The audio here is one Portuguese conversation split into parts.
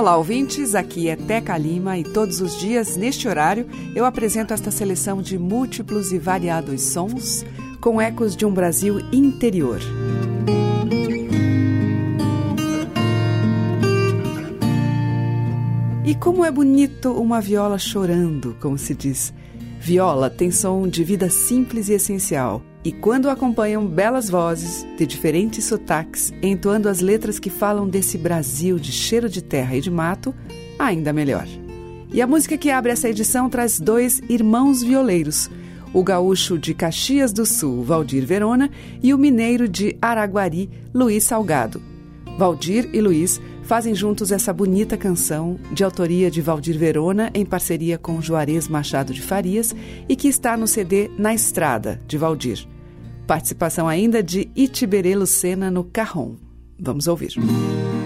Olá, ouvintes. Aqui é Teca Lima e todos os dias, neste horário, eu apresento esta seleção de múltiplos e variados sons com ecos de um Brasil interior. E como é bonito uma viola chorando, como se diz. Viola tem som de vida simples e essencial, e quando acompanham belas vozes de diferentes sotaques, entoando as letras que falam desse Brasil de cheiro de terra e de mato, ainda melhor. E a música que abre essa edição traz dois irmãos violeiros, o gaúcho de Caxias do Sul, Valdir Verona, e o mineiro de Araguari, Luiz Salgado. Valdir e Luiz fazem juntos essa bonita canção, de autoria de Valdir Verona, em parceria com Juarez Machado de Farias, e que está no CD Na Estrada, de Valdir. Participação ainda de Itiberê Lucena no Carrom. Vamos ouvir. Meu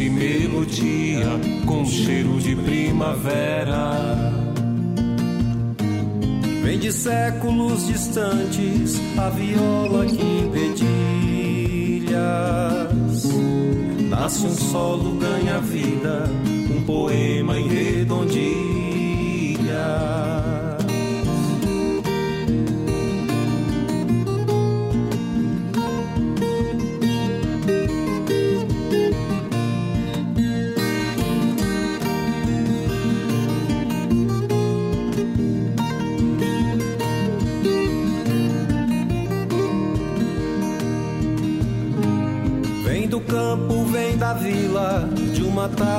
doce melodia com cheiro de primavera. Vem de séculos distantes a viola que dedilhas. Nasce um solo, ganha vida, um poema em redondilha.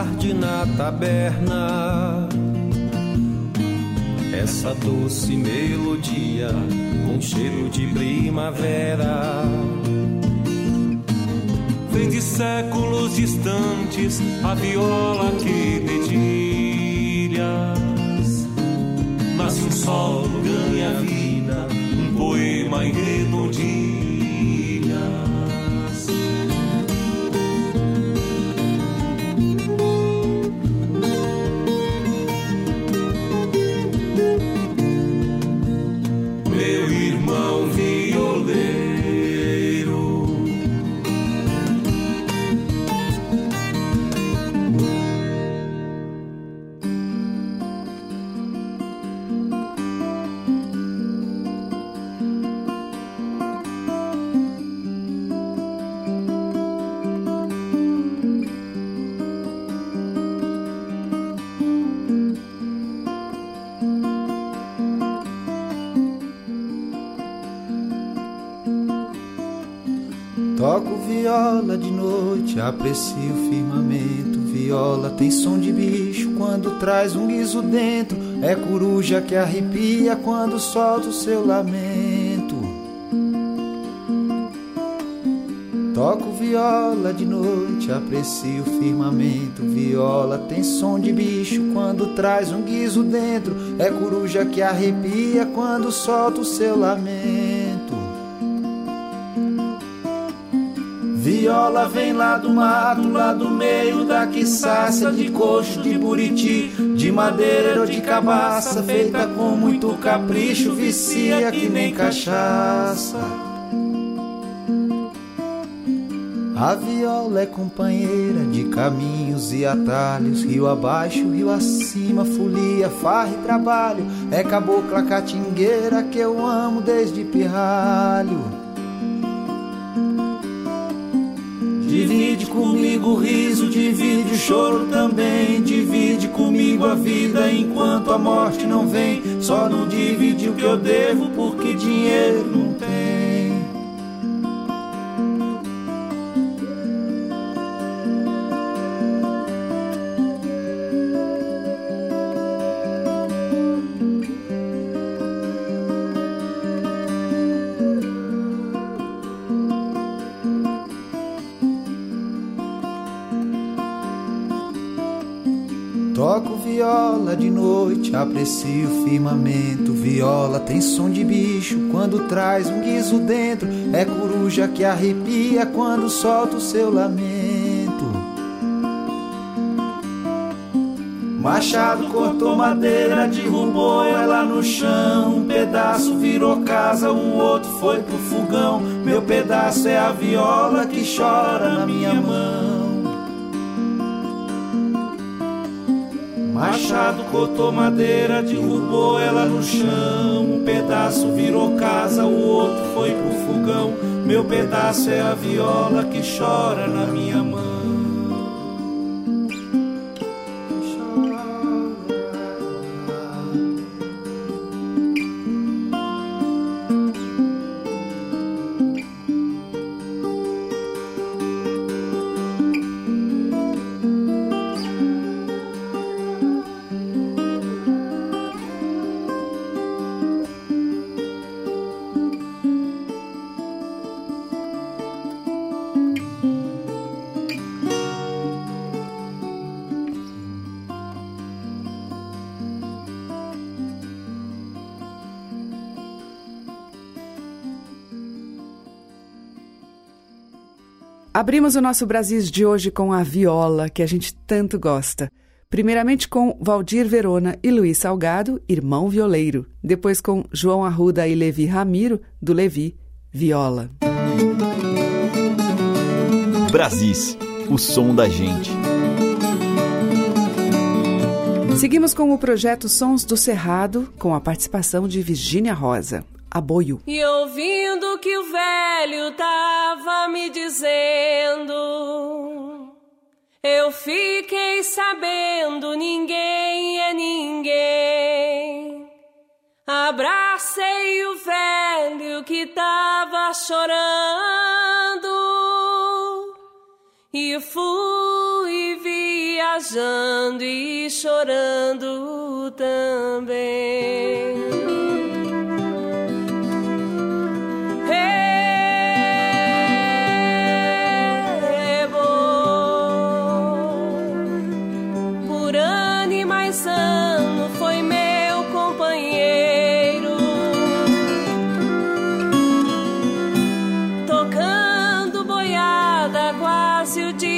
Tarde na taberna. Essa doce melodia com cheiro de primavera. Vem de séculos distantes a viola que dedilhas. Nasce um solo, ganha vida, um poema em redondilhas. Traz um guiso dentro. É coruja que arrepia quando solta o seu lamento. Toco viola de noite, aprecio o firmamento. Viola tem som de bicho quando traz um guiso dentro. É coruja que arrepia quando solta o seu lamento. Viola vem lá do mato, lá do meio da quiçaça de coxo, de buriti, de madeira ou de cabaça, feita com muito capricho, vicia que nem cachaça. A viola é companheira de caminhos e atalhos, rio abaixo, rio acima, folia, farra e trabalho. É cabocla catingueira que eu amo desde pirralho. Divide comigo o riso, divide o choro também. Divide comigo a vida enquanto a morte não vem. Só não divide o que eu devo porque dinheiro não tem. Noite, aprecio firmamento. Viola tem som de bicho quando traz um guiso dentro. É coruja que arrepia quando solta o seu lamento. Machado cortou madeira, derrubou ela no chão. Um pedaço virou casa, o outro foi pro fogão. Meu pedaço é a viola que chora na minha mão. Machado cortou madeira, derrubou ela no chão. Um pedaço virou casa, o outro foi pro fogão. Meu pedaço é a viola que chora na minha mão. Abrimos o nosso Brasis de hoje com a viola, que a gente tanto gosta. Primeiramente com Valdir Verona e Luiz Salgado, irmão violeiro. Depois com João Arruda e Levi Ramiro, do Levi, viola. Brasis, o som da gente. Seguimos com o projeto Sons do Cerrado, com a participação de Virgínia Rosa aboio. E ouvindo que o velho tava me dizendo, eu fiquei sabendo, ninguém é ninguém. Abracei o velho que tava chorando e fui viajando e chorando também. Passar.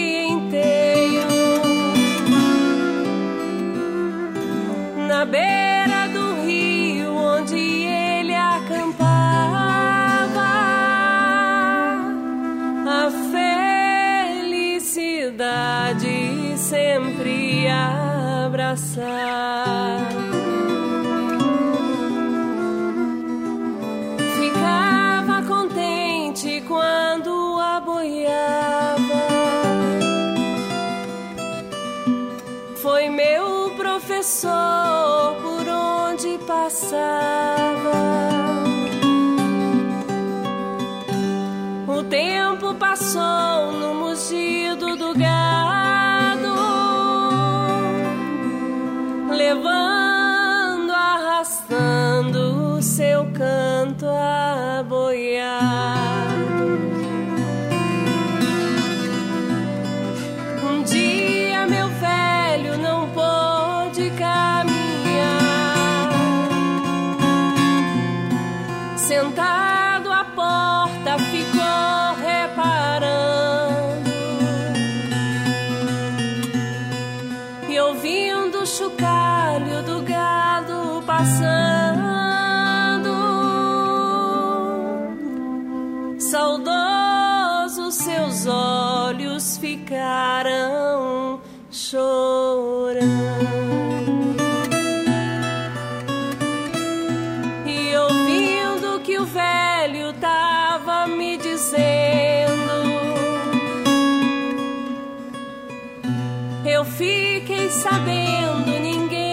Eu fiquei sabendo, ninguém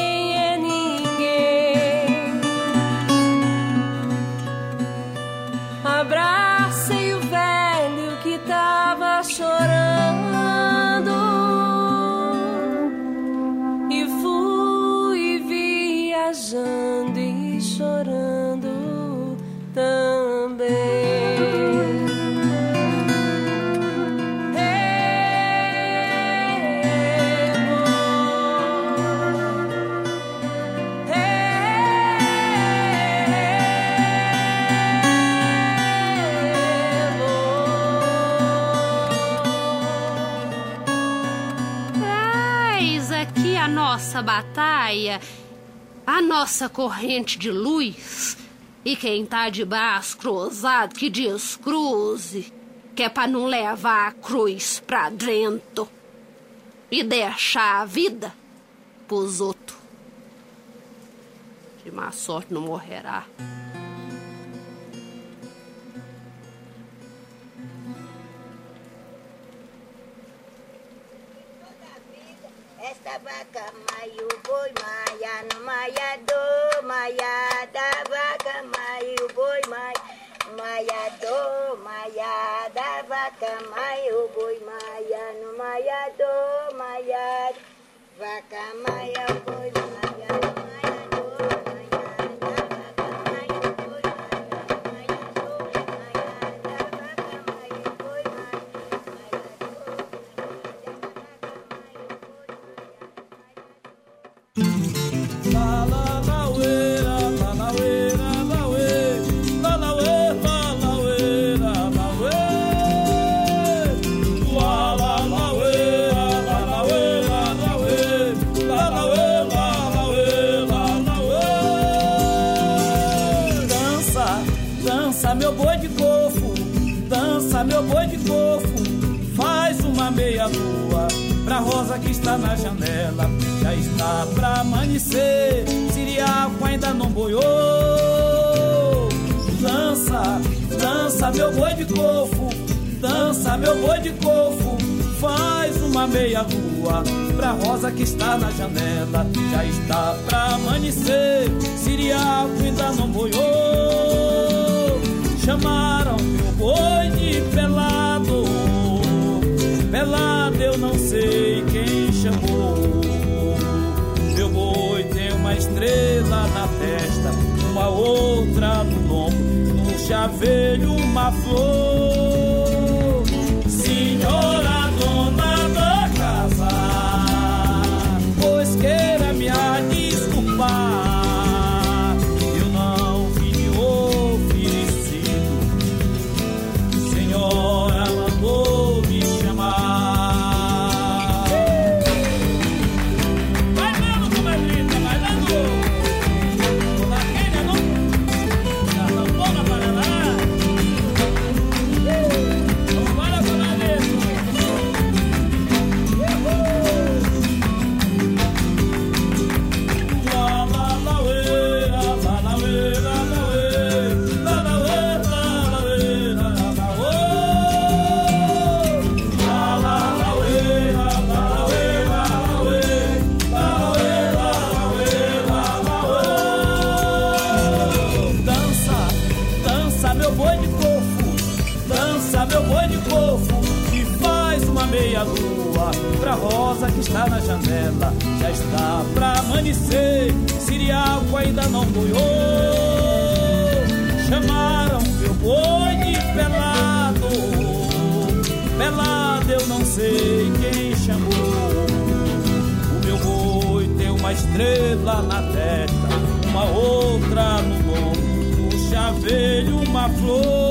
batalha, a nossa corrente de luz. E quem tá de braço cruzado que descruze, que é pra não levar a cruz pra dentro e deixar a vida pros outros. De má sorte não morrerá. davaka mayu boy maya no maya do maya davaka mayu boy maya maya do maya davaka mayu boy maya no maya do maya. Davaka maya boy maya está na janela. Já está pra amanhecer, Siriaco ainda não boiou. Dança, dança meu boi de cofo, dança meu boi de cofo, faz uma meia lua pra rosa que está na janela. Já está pra amanhecer, Siriaco ainda não boiou. Chamaram meu boi de pelado, pelado eu não sei quem chamou. Meu boi tem uma estrela na testa, uma outra no lombo, no chaveiro uma flor. Pra amanhecer, Siriaco ainda não boiou. Chamaram meu boi de pelado, pelado eu não sei quem chamou. O meu boi tem uma estrela na testa, uma outra no lombo, no chaveiro uma flor.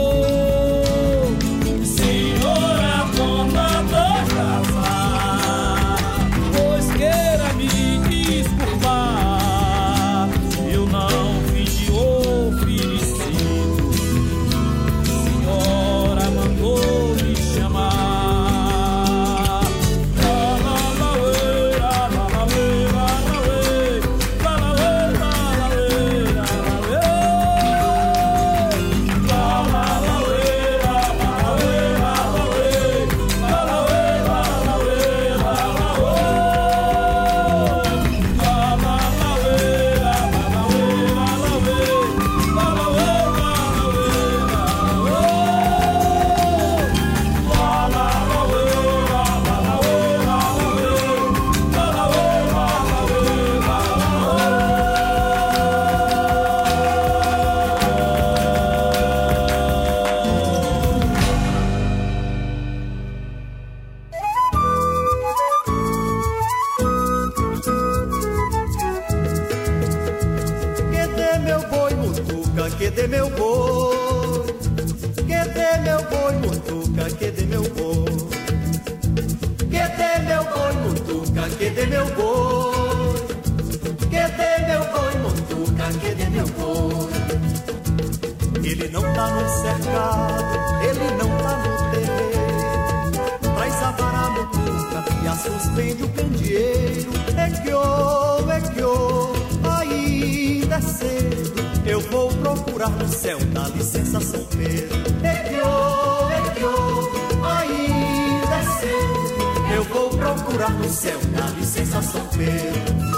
A suspende o candeeiro. É que ô, é que ô, ainda é cedo. Eu vou procurar no céu da licença São Pedro. É que ô, é que ô, ainda é cedo. Eu vou procurar no céu da licença São Pedro.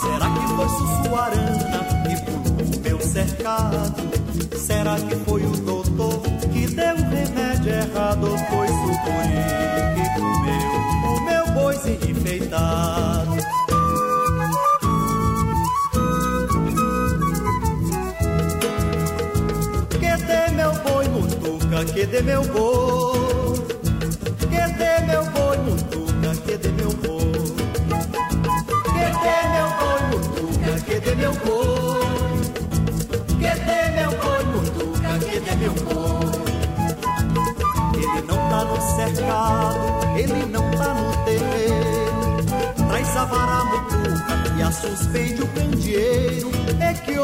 Será que foi Sussuarana que pulou o meu cercado? Será que o meu boizinho enfeitado? Que dê meu boi, mutuca, que dê meu boi. Que dê meu boi, mutuca, que dê meu boi. Que dê meu boi, mutuca, que dê meu boi. Tá no cercado, ele não tá no terreiro. Traz a vara mutuca e a suspende o candeeiro. É que é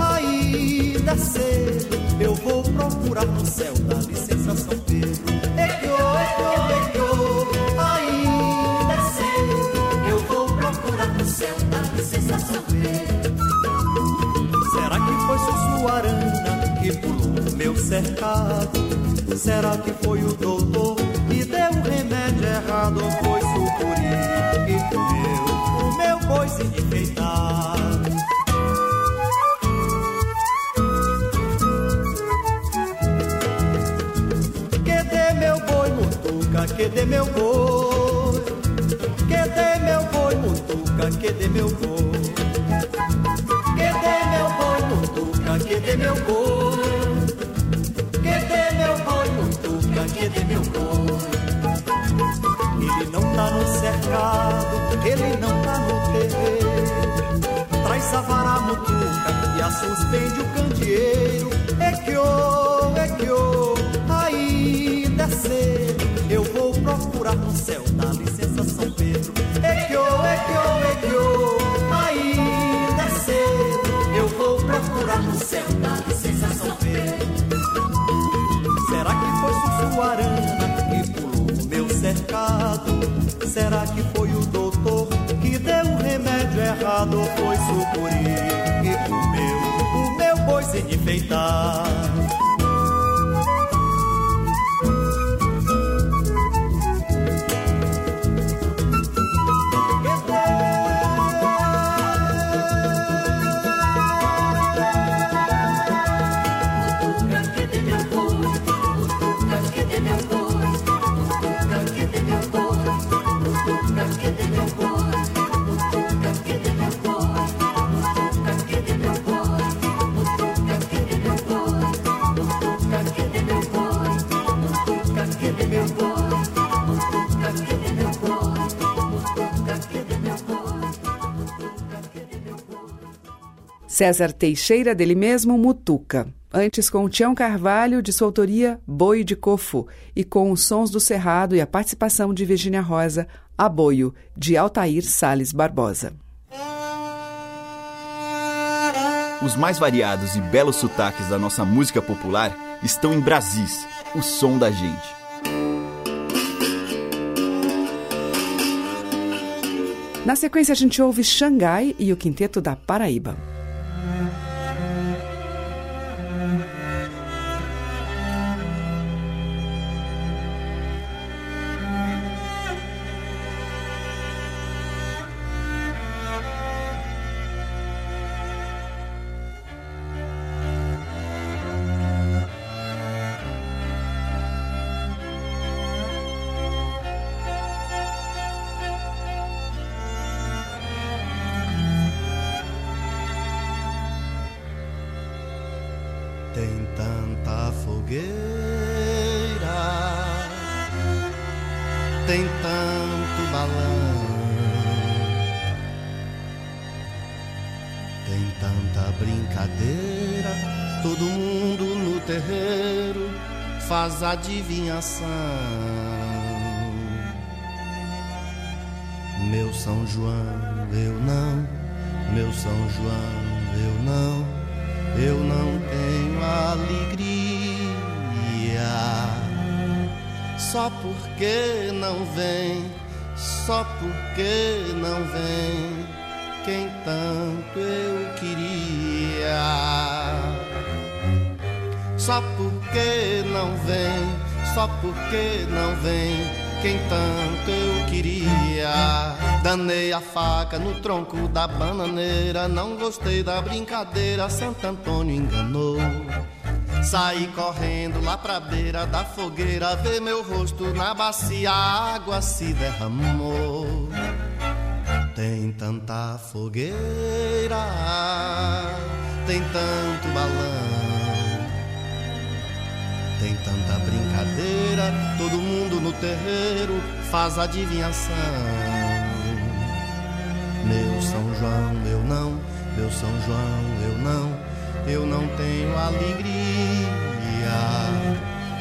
ainda é cedo. Eu vou procurar no céu da licença São Pedro. É que ô, é que é ô, ainda é cedo. Eu vou procurar no céu da licença São Pedro. Será que foi Sussuarana que pulou meu cercado? Será que foi o doutor que deu o remédio errado? Ou foi sucuri que comeu o meu boizinho enfeitado? Que dê meu boi, mutuca, que dê meu boi. Que dê meu boi, mutuca, que dê meu boi. Que dê meu boi, mutuca, que dê meu boi. Tá no cercado, ele não tá no terreiro. Traz a vara mutuca e a suspende o candeeiro. É que ô, é que ô, ainda é cedo. Eu vou procurar no céu da licença São Pedro. É que ô, é que ô, é que ô, ainda é cedo. Eu vou procurar no céu da licença São Pedro. Será que foi Sussuarana Será que foi o doutor que deu o remédio errado? Foi sucuri que comeu o meu boizinho enfeitado? César Teixeira, dele mesmo, Mutuca. Antes com Tião Carvalho, de sua autoria Boi de Cofo, e com os sons do Cerrado e a participação de Virginia Rosa, Aboio, de Altair Sales Barbosa. Os mais variados e belos sotaques da nossa música popular estão em Brasis, o som da gente. Na sequência, a gente ouve Xangai e o Quinteto da Paraíba. Adivinhação. Meu São João, eu não, meu São João, eu não, eu não tenho alegria. Só porque não vem, só porque não vem quem tanto eu queria. Só porque não vem, só porque não vem quem tanto eu queria. Danei a faca no tronco da bananeira, não gostei da brincadeira, Santo Antônio enganou. Saí correndo lá pra beira da fogueira, ver meu rosto na bacia, a água se derramou. Tem tanta fogueira, tem tanto balão, tem tanta brincadeira, todo mundo no terreiro faz adivinhação. Meu São João, eu não, meu São João, eu não, eu não tenho alegria.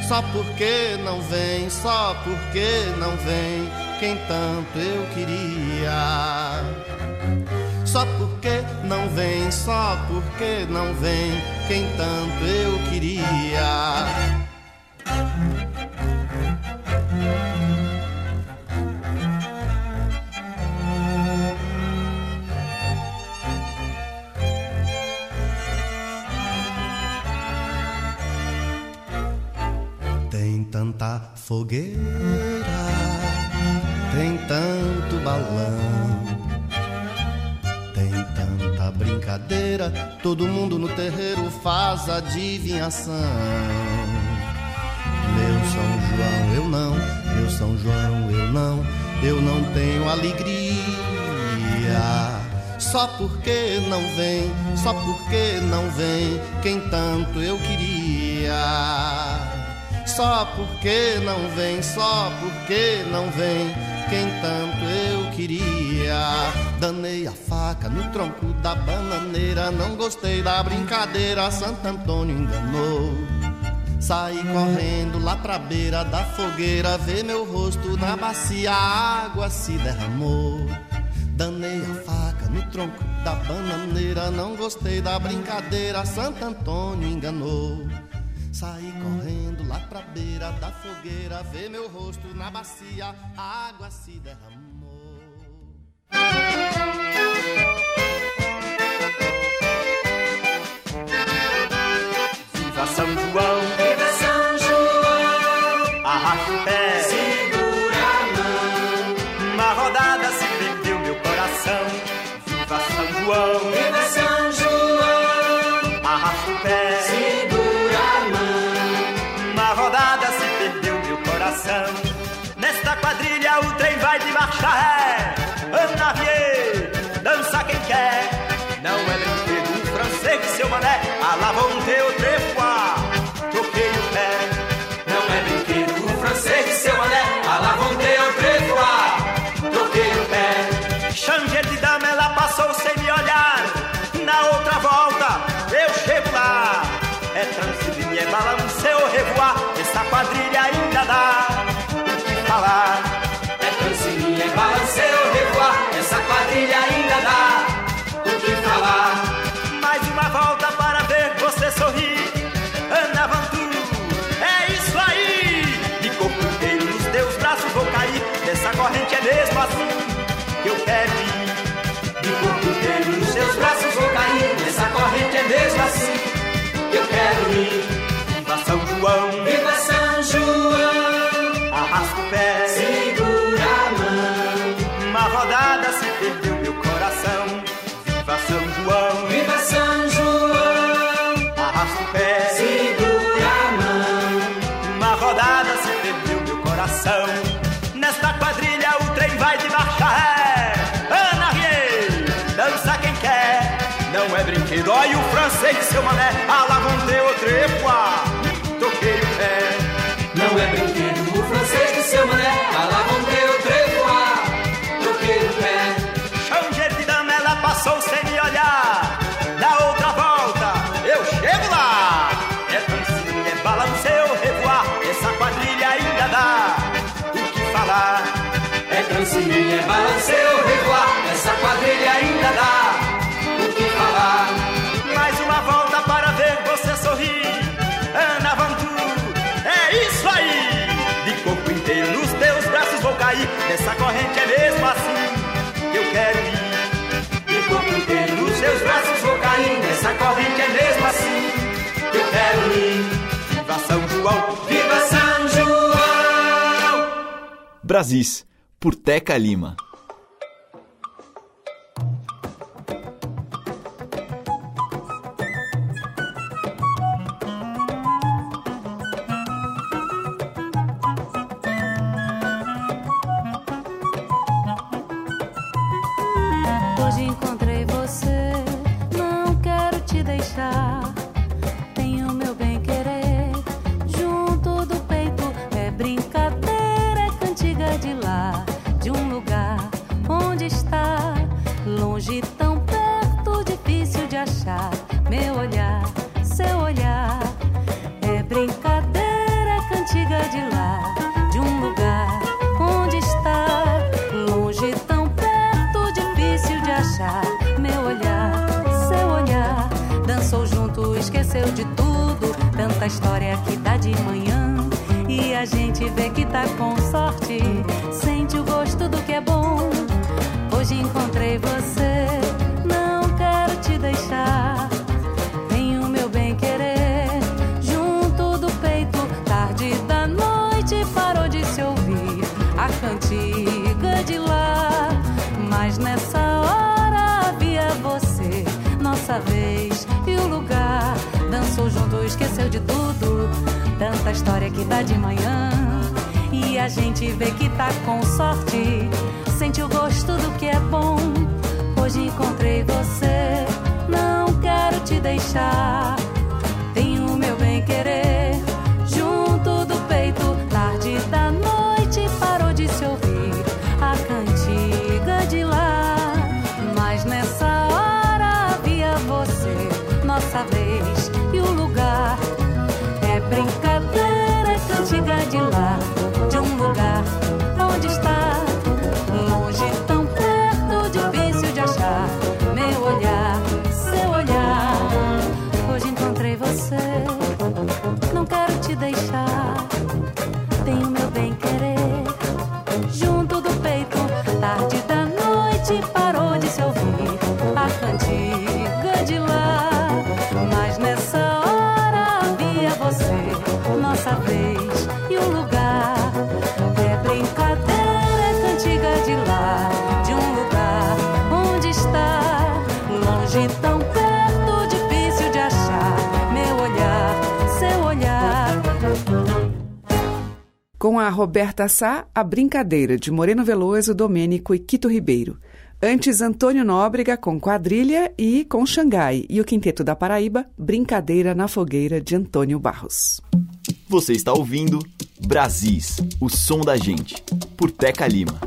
Só porque não vem, só porque não vem quem tanto eu queria. Só porque não vem, só porque não vem quem tanto eu queria. Tem tanta fogueira, tem tanto balão, tem tanta brincadeira, todo mundo no terreiro faz adivinhação. João, eu não, meu São João, eu não, eu não tenho alegria. Só porque não vem, só porque não vem quem tanto eu queria. Só porque não vem, só porque não vem quem tanto eu queria. Danei a faca no tronco da bananeira, não gostei da brincadeira, Santo Antônio enganou. Saí correndo lá pra beira da fogueira, ver meu rosto na bacia, a água se derramou. Danei a faca no tronco da bananeira, não gostei da brincadeira, Santo Antônio enganou. Saí correndo lá pra beira da fogueira, ver meu rosto na bacia, a água se derramou. Viva São Nessa corrente é mesmo assim eu quero ir. Viva São João, Viva São João, arrasta o pé. Não é brinquedo, olha o francês seu mané. A la vonté au trépois, toquei o pé. Não é brinquedo o francês de seu mané, a la volonté au tréfois. Troquei o nessa corrente é mesmo assim eu quero ir. De corpo inteiro nos teus braços vou cair, nessa corrente é mesmo assim eu quero ir. Viva São João, viva São João! Brasis, por Teca Lima. Com a Roberta Sá, A Brincadeira, de Moreno Veloso, Domênico e Quito Ribeiro. Antes, Antônio Nóbrega com Quadrilha e com Xangai. E o Quinteto da Paraíba, Brincadeira na Fogueira, de Antônio Barros. Você está ouvindo Brasis, o som da gente, por Teca Lima.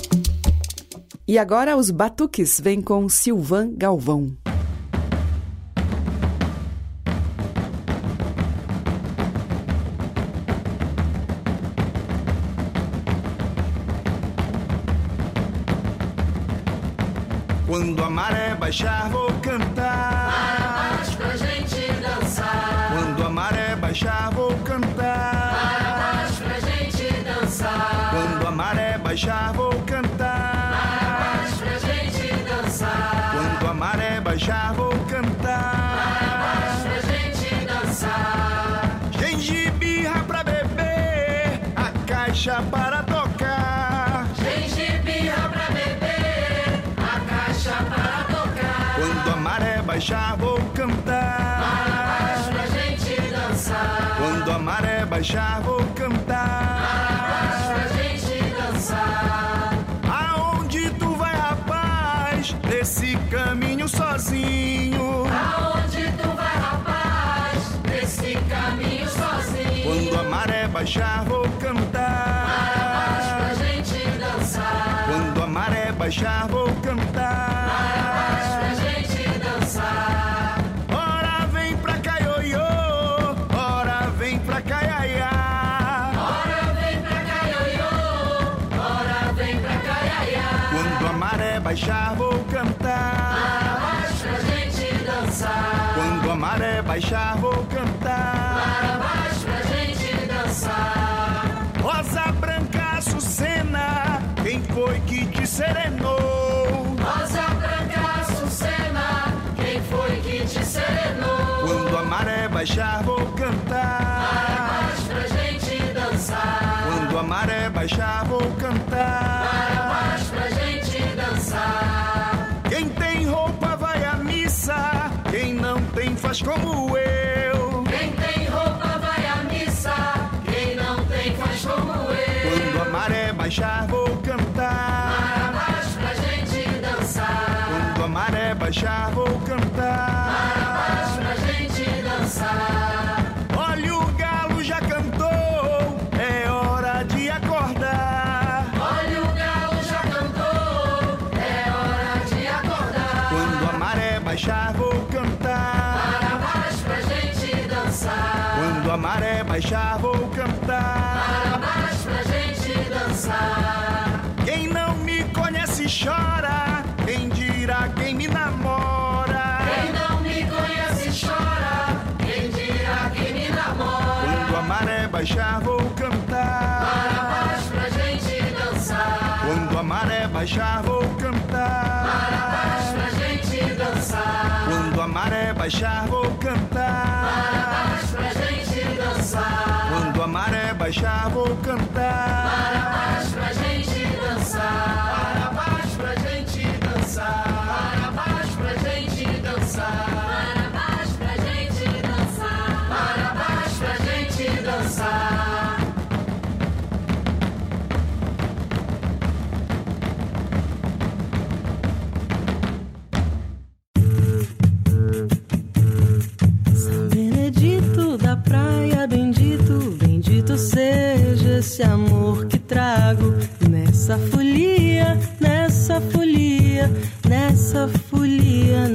E agora os Batuques vêm com Silvan Galvão. Baixar, vou cantar. Para baixo pra gente dançar. Quando a maré baixar, vou cantar. Para baixo pra gente dançar. Quando a maré baixar, vou cantar. Para baixo pra gente dançar. Quando a maré baixar, vou cantar. Para baixo pra gente dançar. Gengibirra pra beber, a caixa para baixar, vou cantar. Baixo pra gente dançar. Quando a maré baixar, vou cantar. Baixo pra gente dançar. Aonde tu vai, rapaz? Nesse caminho sozinho. Aonde tu vai, rapaz? Nesse caminho sozinho. Quando a maré baixar, vou cantar. Baixo pra gente dançar. Quando a maré baixar, vou serenou? Rosa branca, Açucena, quem foi que te serenou? Quando a maré baixar, vou cantar. Para baixo pra gente dançar. Quando a maré baixar, vou cantar. Para baixo pra gente dançar. Quem tem roupa vai à missa, quem não tem faz como eu. Quem tem roupa vai à missa, quem não tem faz como eu. Quando a maré baixar, vou maré baixar, vou cantar. Para baixo pra gente dançar. Olha o galo já cantou, é hora de acordar. Olha o galo já cantou, é hora de acordar. Quando a maré baixar, vou cantar. Para baixo pra gente dançar. Quando a maré baixar, vou cantar. Para baixo pra gente dançar. Quem não me conhece chora, baixar, vou cantar. Para baixo pra gente dançar. Quando a maré baixar, vou cantar. Para baixo pra gente dançar. Quando a maré baixar, vou cantar. Para baixo pra gente dançar. Quando a maré baixar, vou cantar. Para baixo pra gente dançar. Para baixo pra gente dançar. Para baixo pra gente dançar. Nessa folia,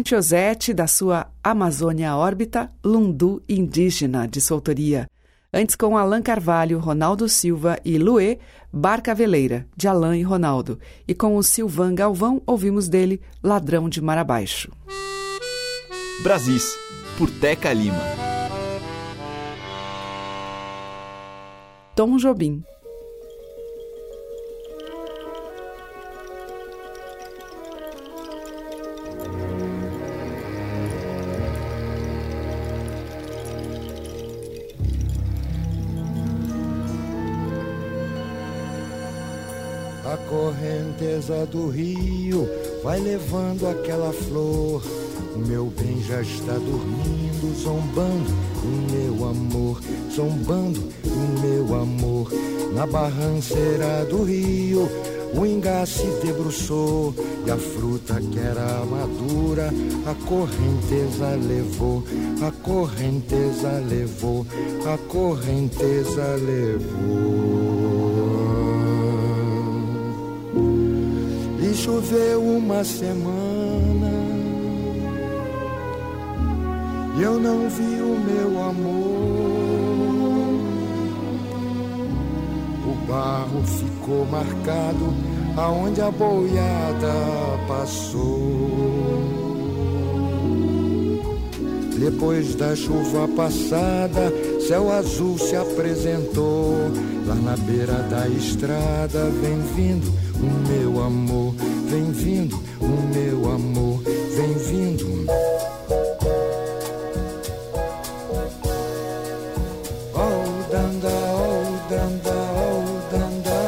Dante Ozzetti, da sua Amazônia Órbita, Lundu Indígena, de sua autoria. Antes com Alain Carvalho, Ronaldo Silva e Luê, Barca Veleira, de Alain e Ronaldo. E com o Silvan Galvão, ouvimos dele Ladrão de Mar Abaixo. Brasis, por Teca Lima. Tom Jobim. Correnteza do rio vai levando aquela flor. O meu bem já está dormindo, zombando o meu amor, zombando o meu amor. Na barranceira do rio, o ingá se debruçou e a fruta que era madura, a correnteza levou, a correnteza levou, a correnteza levou. Choveu uma semana e eu não vi o meu amor. O barro ficou marcado aonde a boiada passou. Depois da chuva passada, céu azul se apresentou. Lá na beira da estrada, vem vindo o meu amor, vem vindo o meu amor, vem vindo. Oh, danda, oh, danda, oh, danda,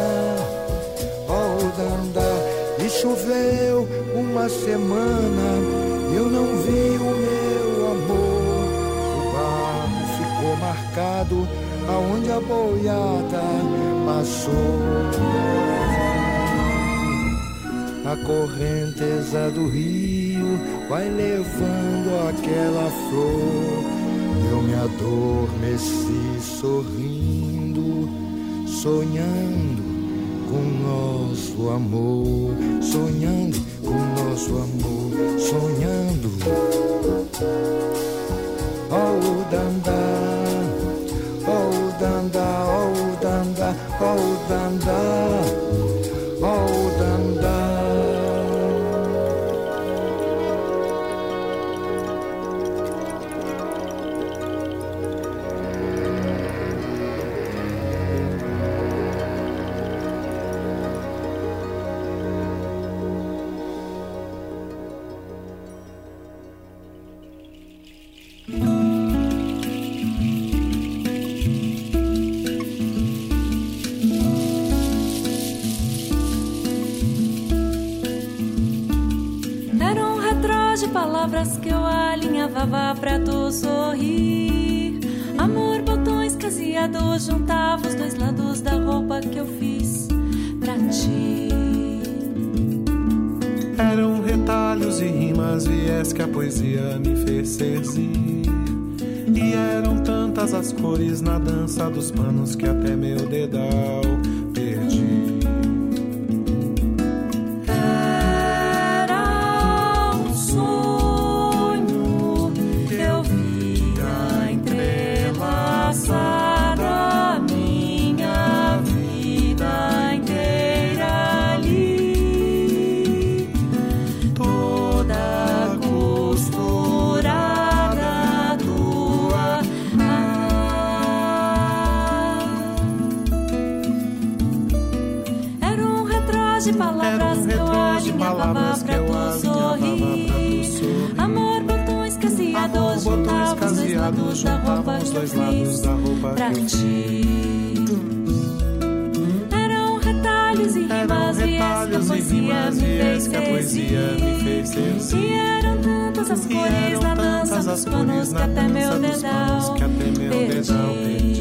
oh, danda. E choveu uma semana, eu não vi o meu amor. O barco ficou marcado aonde a boiada passou. A correnteza do rio vai levando aquela flor. Eu me adormeci sorrindo, sonhando com nosso amor, sonhando com nosso amor, sonhando. Oh, danda, oh, danda, oh, danda, oh, danda, que a poesia me fez seduzir. E eram tantas as cores na dança dos panos que até meu dedal da roupa que eu fiz pra ti. Eram retalhos e rimas e essa poesia me fez seduzir. E eram tantas as cores na dança dos panos que até meu dedal perdi.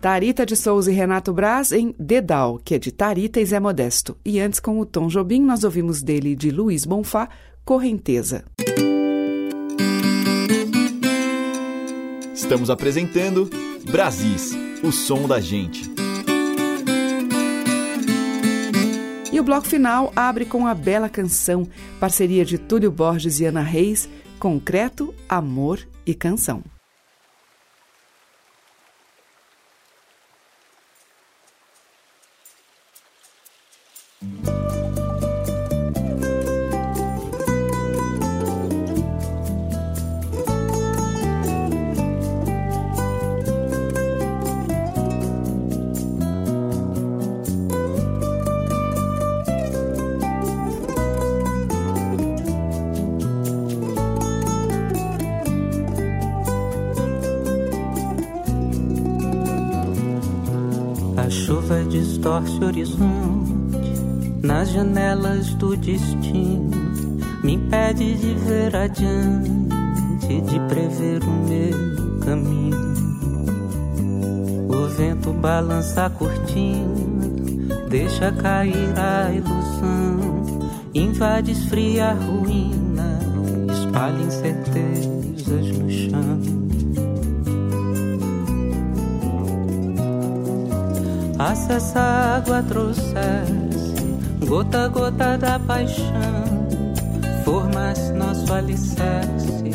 Tarita de Souza e Renato Braz em Dedal, que é de Tarita e Zé Modesto. E antes, com o Tom Jobim, nós ouvimos dele de Luiz Bonfá, Correnteza. Estamos apresentando Brasis, o som da gente. E o bloco final abre com a bela canção, parceria de Túlio Borges e Ana Reis, Concreto, Amor e Canção. Horizonte nas janelas do destino, me impede de ver adiante, de prever o meu caminho. O vento balança a cortina, deixa cair a ilusão, invade, esfria a ruína, espalha incertezas A água trouxesse, gota a gota da paixão, forma-se nosso alicerce,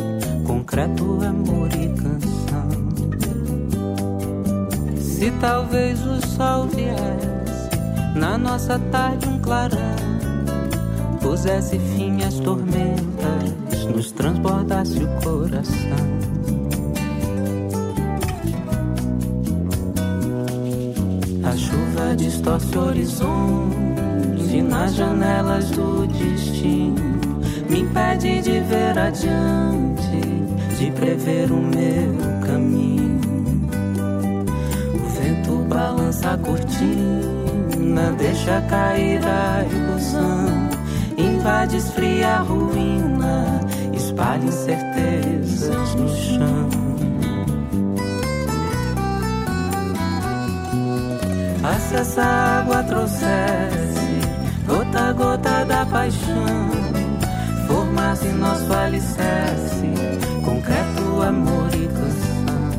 concreto, amor e canção. Se talvez o sol viesse, na nossa tarde um clarão, pusesse fim às tormentas, nos transbordasse o coração. Distorce o horizonte nas janelas do destino. Me impede de ver adiante, de prever o meu caminho. O vento balança a cortina, deixa cair a ilusão. Invade, esfria a ruína, espalha incertezas no chão. Se essa água trouxesse gota a gota da paixão, formasse nosso alicerce, concreto, amor e canção.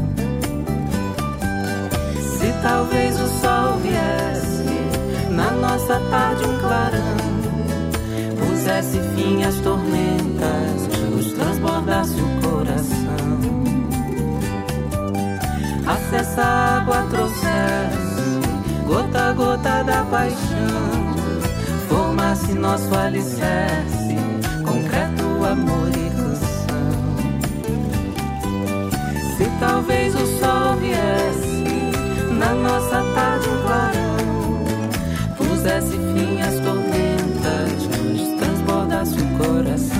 Se talvez o sol viesse na nossa tarde um clarão, pusesse fim às tormentas, nos transbordasse o coração. Se essa água trouxesse gota a gota da paixão, formasse nosso alicerce, concreto, amor e canção. Se talvez o sol viesse na nossa tarde um clarão, pusesse fim às tormentas, nos transbordasse o coração.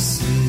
Vem, pode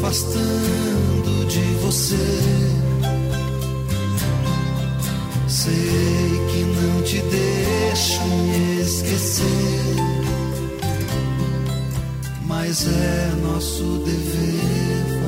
afastando de você, sei que não te deixo me esquecer, mas é nosso dever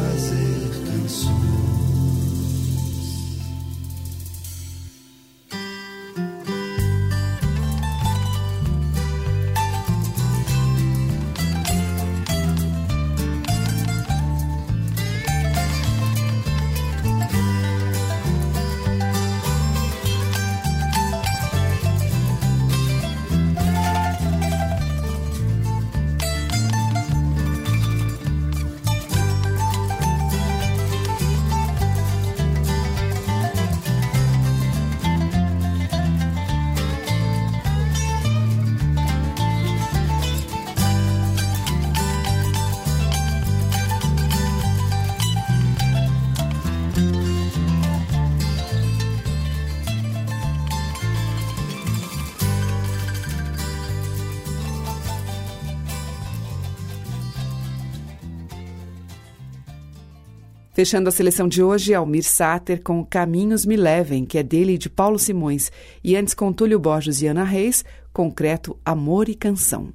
Fechando a seleção de hoje, Almir Sater com Caminhos Me Levem, que é dele e de Paulo Simões, e antes com Túlio Borges e Ana Reis, concreto Amor e Canção.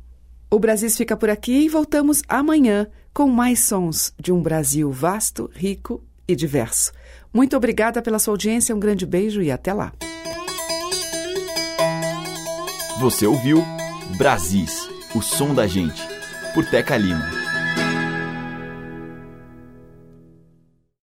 O Brasil fica por aqui e voltamos amanhã com mais sons de um Brasil vasto, rico e diverso. Muito obrigada pela sua audiência, um grande beijo e até lá. Você ouviu Brasis, o som da gente, por Teca Lima.